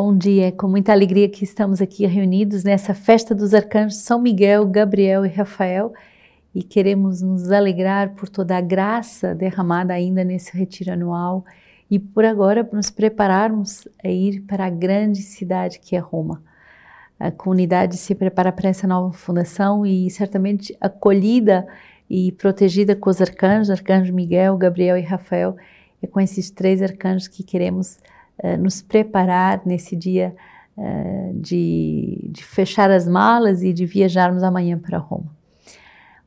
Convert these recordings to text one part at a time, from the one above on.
Bom dia, com muita alegria que estamos aqui reunidos nessa festa dos arcanjos São Miguel, Gabriel e Rafael e queremos nos alegrar por toda a graça derramada ainda nesse retiro anual e por agora nos prepararmos a ir para a grande cidade que é Roma. A comunidade se prepara para essa nova fundação e certamente acolhida e protegida com os arcanjos, arcanjo Miguel, Gabriel e Rafael, é com esses três arcanjos que queremos uh, nos preparar nesse dia uh, de, de, fechar as malas e de viajarmos amanhã para Roma.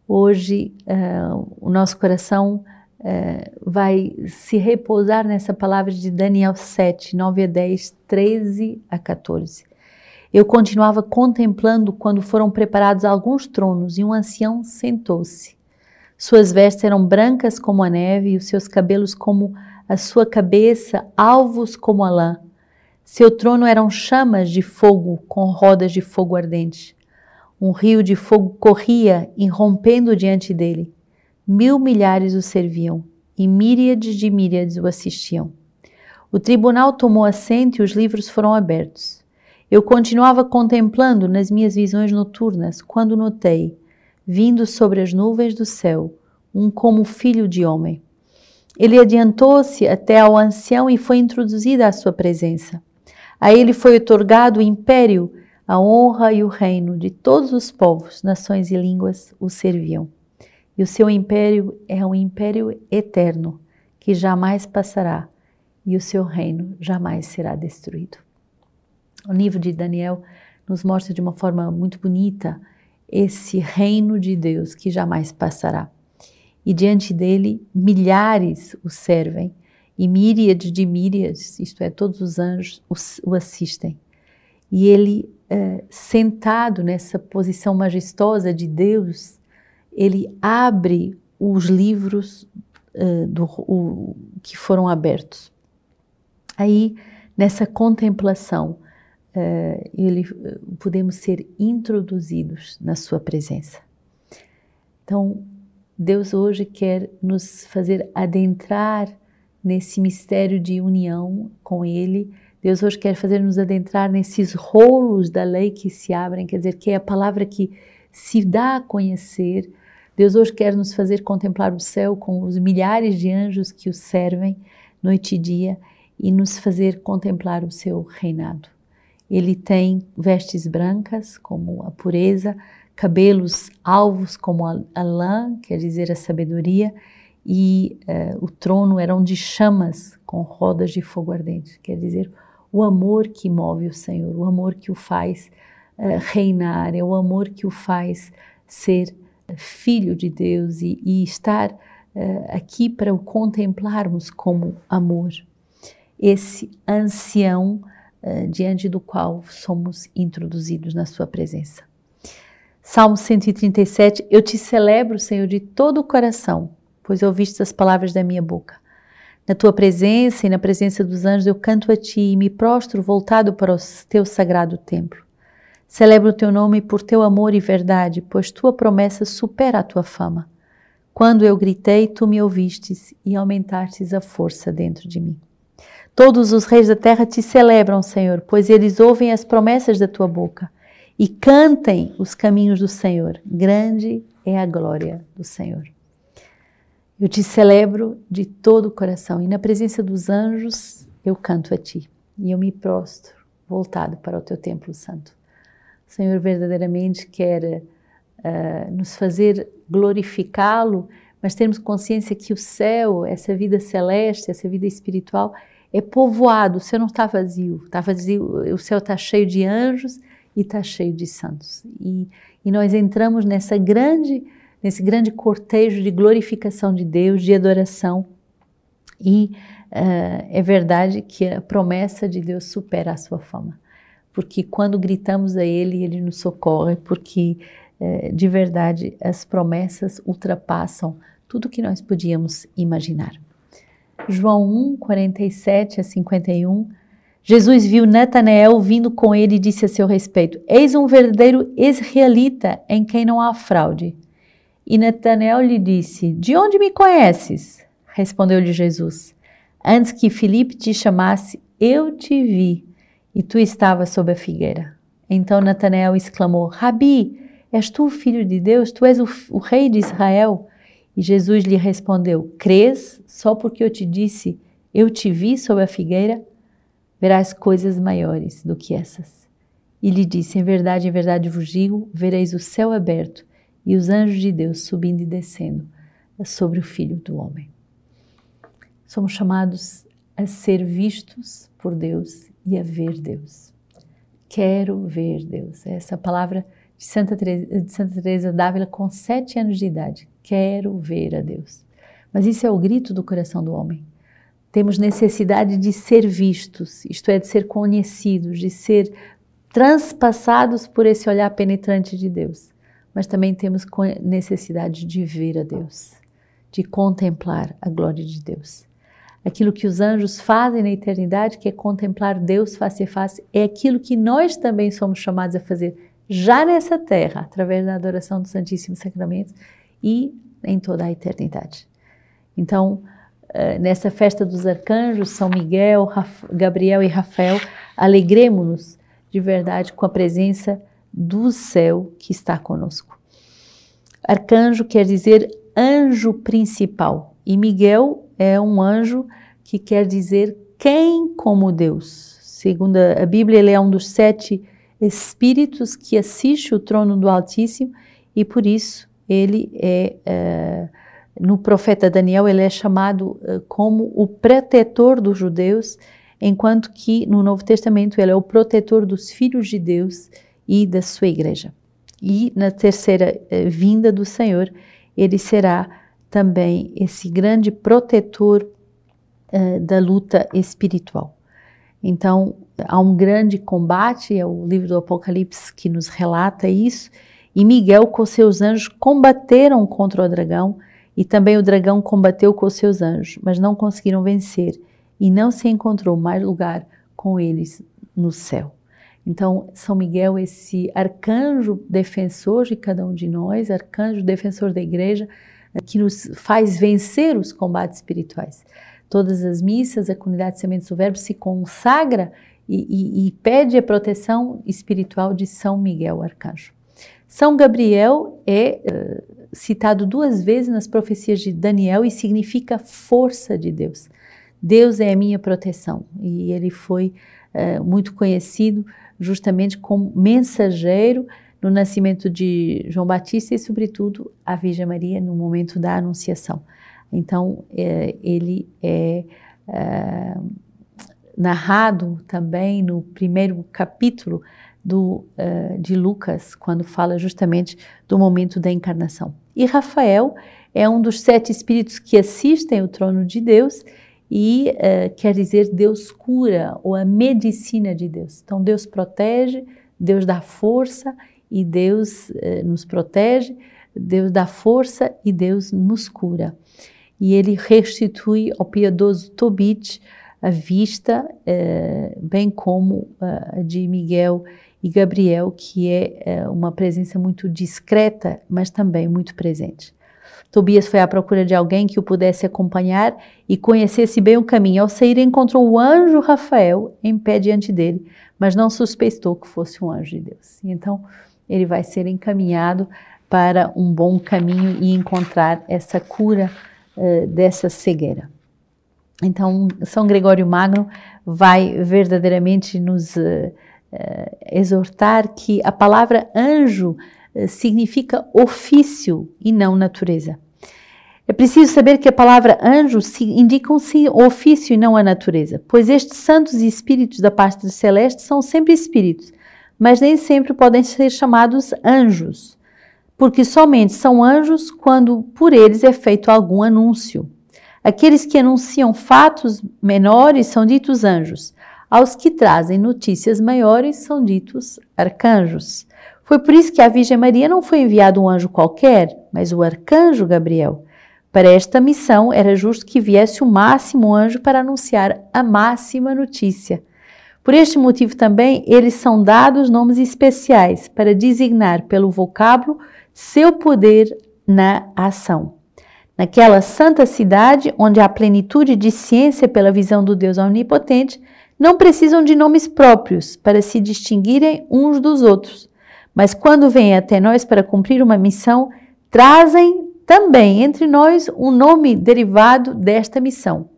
Hoje uh, o nosso coração vai se repousar nessa palavra de Daniel 7, 9 a 10, 13 a 14. Eu continuava contemplando quando foram preparados alguns tronos e um ancião sentou-se. Suas vestes eram brancas como a neve e os seus cabelos como a sua cabeça alvos como a lã. Seu trono eram chamas de fogo com rodas de fogo ardente. Um rio de fogo corria, irrompendo diante dele. Mil milhares o serviam, e míriades de míriades o assistiam. O tribunal tomou assento e os livros foram abertos. Eu continuava contemplando nas minhas visões noturnas quando notei, vindo sobre as nuvens do céu, um como filho de homem. Ele adiantou-se até ao ancião e foi introduzido à sua presença. A ele foi otorgado o império, a honra e o reino de todos os povos, nações e línguas o serviam. E o seu império é um império eterno, que jamais passará, e o seu reino jamais será destruído. O livro de Daniel nos mostra de uma forma muito bonita esse reino de Deus que jamais passará e diante dele milhares o servem, e míriades de míriades, isto é, todos os anjos, o, assistem. E ele, eh, sentado nessa posição majestosa de Deus, ele abre os livros eh, do, o, que foram abertos. Aí, nessa contemplação, eh, ele, podemos ser introduzidos na sua presença. Então, Deus hoje quer nos fazer adentrar nesse mistério de união com Ele. Deus hoje quer fazer nos adentrar nesses rolos da lei que se abrem, quer dizer, que é a palavra que se dá a conhecer. Deus hoje quer nos fazer contemplar o céu com os milhares de anjos que o servem noite e dia e nos fazer contemplar o seu reinado. Ele tem vestes brancas, como a pureza, cabelos alvos como a, lã, quer dizer a sabedoria, e uh, o trono eram de chamas com rodas de fogo ardente, quer dizer o amor que move o Senhor, o amor que o faz uh, reinar, é o amor que o faz ser filho de Deus e, e estar uh, aqui para o contemplarmos como amor. Esse ancião diante do qual somos introduzidos na sua presença. Salmo 137, eu te celebro, Senhor, de todo o coração, pois ouviste as palavras da minha boca. Na tua presença e na presença dos anjos eu canto a ti e me prostro voltado para o teu sagrado templo. Celebro o teu nome por teu amor e verdade, pois tua promessa supera a tua fama. Quando eu gritei, tu me ouvistes e aumentastes a força dentro de mim. Todos os reis da terra te celebram, Senhor, pois eles ouvem as promessas da tua boca e cantem os caminhos do Senhor. Grande é a glória do Senhor. Eu te celebro de todo o coração e na presença dos anjos eu canto a ti e eu me prostro voltado para o teu templo santo. O Senhor verdadeiramente quer uh, nos fazer glorificá-lo, mas termos consciência que o céu, essa vida celeste, essa vida espiritual, é povoado. O céu não está vazio, está vazio. O céu está cheio de anjos e está cheio de santos. E, e nós entramos nessa grande, nesse grande cortejo de glorificação de Deus, de adoração. E uh, é verdade que a promessa de Deus supera a sua fama. Porque quando gritamos a Ele, Ele nos socorre, porque uh, de verdade as promessas ultrapassam tudo que nós podíamos imaginar. João 1, 47 a 51 Jesus viu Natanael vindo com ele e disse a seu respeito: Eis um verdadeiro israelita em quem não há fraude. E Natanael lhe disse: De onde me conheces? Respondeu-lhe Jesus: Antes que Filipe te chamasse, eu te vi. e tu estavas sob a figueira. Então Natanael exclamou: Rabi, és tu o filho de Deus? Tu és o, o rei de Israel? E Jesus lhe respondeu: Crês só porque eu te disse, eu te vi sob a figueira? Verás coisas maiores do que essas. E lhe disse: Em verdade, em verdade vos digo: vereis o céu aberto e os anjos de Deus subindo e descendo sobre o filho do homem. Somos chamados a ser vistos por Deus e a ver Deus. Quero ver Deus. Essa palavra de Santa Teresa, de Santa Teresa d'Ávila com sete anos de idade. Quero ver a Deus. Mas isso é o grito do coração do homem. Temos necessidade de ser vistos, isto é, de ser conhecidos, de ser transpassados por esse olhar penetrante de Deus. Mas também temos necessidade de ver a Deus, de contemplar a glória de Deus aquilo que os anjos fazem na eternidade, que é contemplar Deus face a face, é aquilo que nós também somos chamados a fazer já nessa terra, através da adoração do Santíssimo Sacramento e em toda a eternidade. Então, nessa festa dos arcanjos, São Miguel, Gabriel e Rafael, alegremos-nos de verdade com a presença do céu que está conosco. Arcanjo quer dizer anjo principal e Miguel é um anjo que quer dizer quem como Deus. Segundo a Bíblia, ele é um dos sete espíritos que assiste o trono do Altíssimo e por isso ele é, é no profeta Daniel, ele é chamado uh, como o protetor dos judeus, enquanto que no Novo Testamento ele é o protetor dos filhos de Deus e da sua igreja. E na terceira uh, vinda do Senhor, ele será também esse grande protetor uh, da luta espiritual. Então, há um grande combate, é o livro do Apocalipse que nos relata isso, e Miguel com seus anjos combateram contra o dragão, e também o dragão combateu com seus anjos, mas não conseguiram vencer, e não se encontrou mais lugar com eles no céu. Então, São Miguel, esse arcanjo defensor de cada um de nós, arcanjo defensor da igreja, que nos faz vencer os combates espirituais. Todas as missas, a comunidade Sementes do Verbo se consagra e, e, e pede a proteção espiritual de São Miguel Arcanjo. São Gabriel é uh, citado duas vezes nas profecias de Daniel e significa força de Deus. Deus é a minha proteção e ele foi uh, muito conhecido justamente como mensageiro no nascimento de João Batista e, sobretudo, a Virgem Maria no momento da Anunciação. Então, é, ele é, é, narrado também no primeiro capítulo do, uh, de Lucas, quando fala justamente do momento da encarnação. E Rafael é um dos sete espíritos que assistem o trono de Deus e uh, quer dizer Deus cura ou a medicina de Deus. Então, Deus protege, Deus dá força e Deus eh, nos protege, Deus dá força e Deus nos cura. E ele restitui ao piedoso Tobit a vista, eh, bem como a de Miguel e Gabriel, que é eh, uma presença muito discreta, mas também muito presente. Tobias foi à procura de alguém que o pudesse acompanhar e conhecesse bem o caminho. Ao sair, encontrou o anjo Rafael em pé diante dele, mas não suspeitou que fosse um anjo de Deus. Então, ele vai ser encaminhado para um bom caminho e encontrar essa cura uh, dessa cegueira. Então, São Gregório Magno vai verdadeiramente nos uh, exortar que a palavra anjo significa ofício e não natureza. É preciso saber que a palavra anjo indica um ofício e não a natureza, pois estes santos e espíritos da parte celeste são sempre espíritos, mas nem sempre podem ser chamados anjos, porque somente são anjos quando por eles é feito algum anúncio. Aqueles que anunciam fatos menores são ditos anjos, aos que trazem notícias maiores são ditos arcanjos. Foi por isso que a Virgem Maria não foi enviado um anjo qualquer, mas o arcanjo Gabriel. Para esta missão era justo que viesse o máximo anjo para anunciar a máxima notícia. Por este motivo também eles são dados nomes especiais para designar pelo vocábulo seu poder na ação. Naquela santa cidade onde há plenitude de ciência pela visão do Deus onipotente, não precisam de nomes próprios para se distinguirem uns dos outros, mas quando vêm até nós para cumprir uma missão, trazem também entre nós um nome derivado desta missão.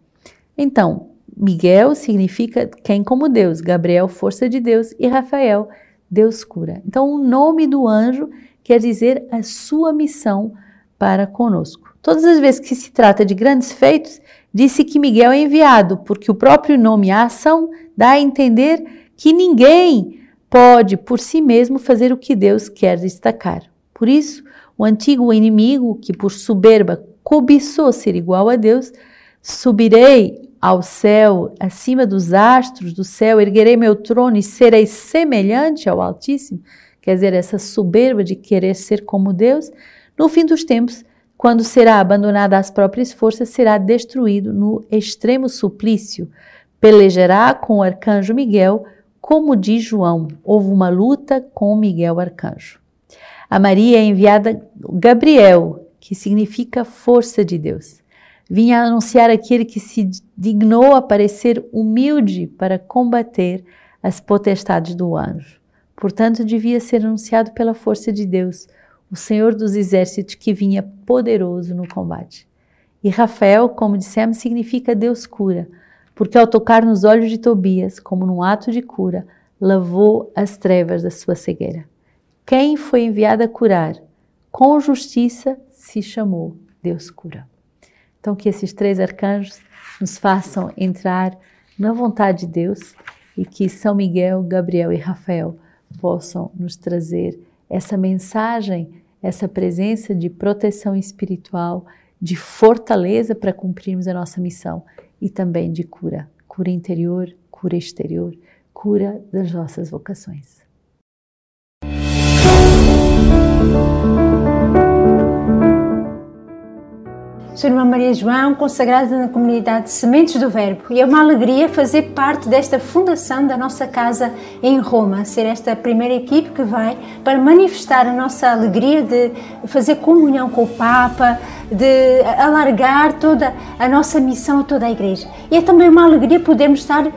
Então, Miguel significa quem como Deus, Gabriel, força de Deus, e Rafael, Deus cura. Então, o nome do anjo quer dizer a sua missão para conosco. Todas as vezes que se trata de grandes feitos, disse que Miguel é enviado, porque o próprio nome, a ação, dá a entender que ninguém pode por si mesmo fazer o que Deus quer destacar. Por isso, o antigo inimigo, que por soberba cobiçou ser igual a Deus, subirei ao céu, acima dos astros do céu, erguerei meu trono e serei semelhante ao Altíssimo. Quer dizer, essa soberba de querer ser como Deus, no fim dos tempos, quando será abandonado às próprias forças, será destruído no extremo suplício. Pelejará com o arcanjo Miguel, como diz João, houve uma luta com Miguel arcanjo. A Maria é enviada Gabriel, que significa força de Deus. Vinha anunciar aquele que se dignou a parecer humilde para combater as potestades do anjo. Portanto, devia ser anunciado pela força de Deus, o Senhor dos exércitos que vinha poderoso no combate. E Rafael, como dissemos, significa Deus cura, porque ao tocar nos olhos de Tobias, como num ato de cura, lavou as trevas da sua cegueira. Quem foi enviado a curar com justiça se chamou Deus cura. Então, que esses três arcanjos nos façam entrar na vontade de Deus e que São Miguel, Gabriel e Rafael possam nos trazer essa mensagem essa presença de proteção espiritual, de fortaleza para cumprirmos a nossa missão e também de cura, cura interior, cura exterior, cura das nossas vocações. Sou irmã Maria João, consagrada na comunidade Sementes do Verbo, e é uma alegria fazer parte desta fundação da nossa casa em Roma, ser esta primeira equipe que vai para manifestar a nossa alegria de fazer comunhão com o Papa, de alargar toda a nossa missão a toda a Igreja. E é também uma alegria podermos estar uh,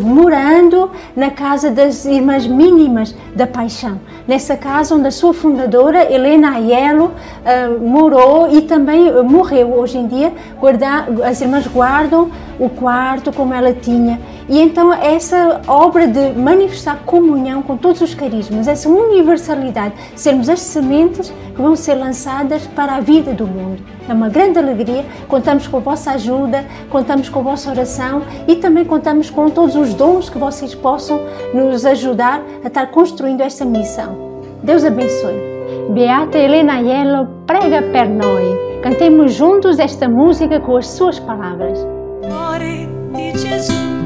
morando na casa das Irmãs Mínimas da Paixão, nessa casa onde a sua fundadora, Helena Aiello, uh, morou e também morreu. Hoje em dia, guarda, as irmãs guardam o quarto como ela tinha. E então, essa obra de manifestar comunhão com todos os carismas, essa universalidade, sermos as sementes que vão ser lançadas para a vida do mundo. É uma grande alegria. Contamos com a vossa ajuda, contamos com a vossa oração e também contamos com todos os dons que vocês possam nos ajudar a estar construindo esta missão. Deus abençoe. Beata Helena Aiello prega per noi. Cantemos juntos esta música com as suas palavras. Cuore di Gesù,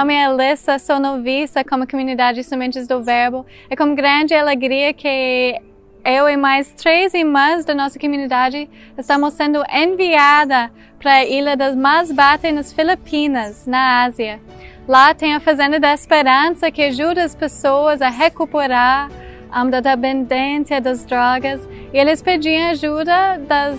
nome é Alessa, sou noviça como comunidade Sementes do Verbo. É com grande alegria que eu e mais três irmãs da nossa comunidade estamos sendo enviada para a Ilha das Masbate, nas Filipinas, na Ásia. Lá tem a Fazenda da Esperança que ajuda as pessoas a recuperar um, da dependência das drogas e eles pediam ajuda das,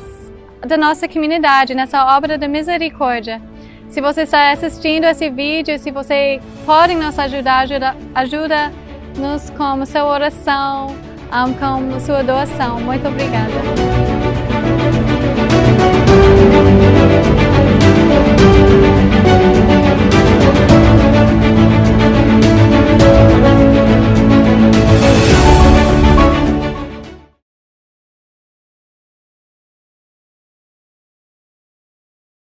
da nossa comunidade nessa obra da misericórdia. Se você está assistindo esse vídeo, se você pode nos ajudar, ajuda, ajuda nos com sua oração, um, com sua doação. Muito obrigada.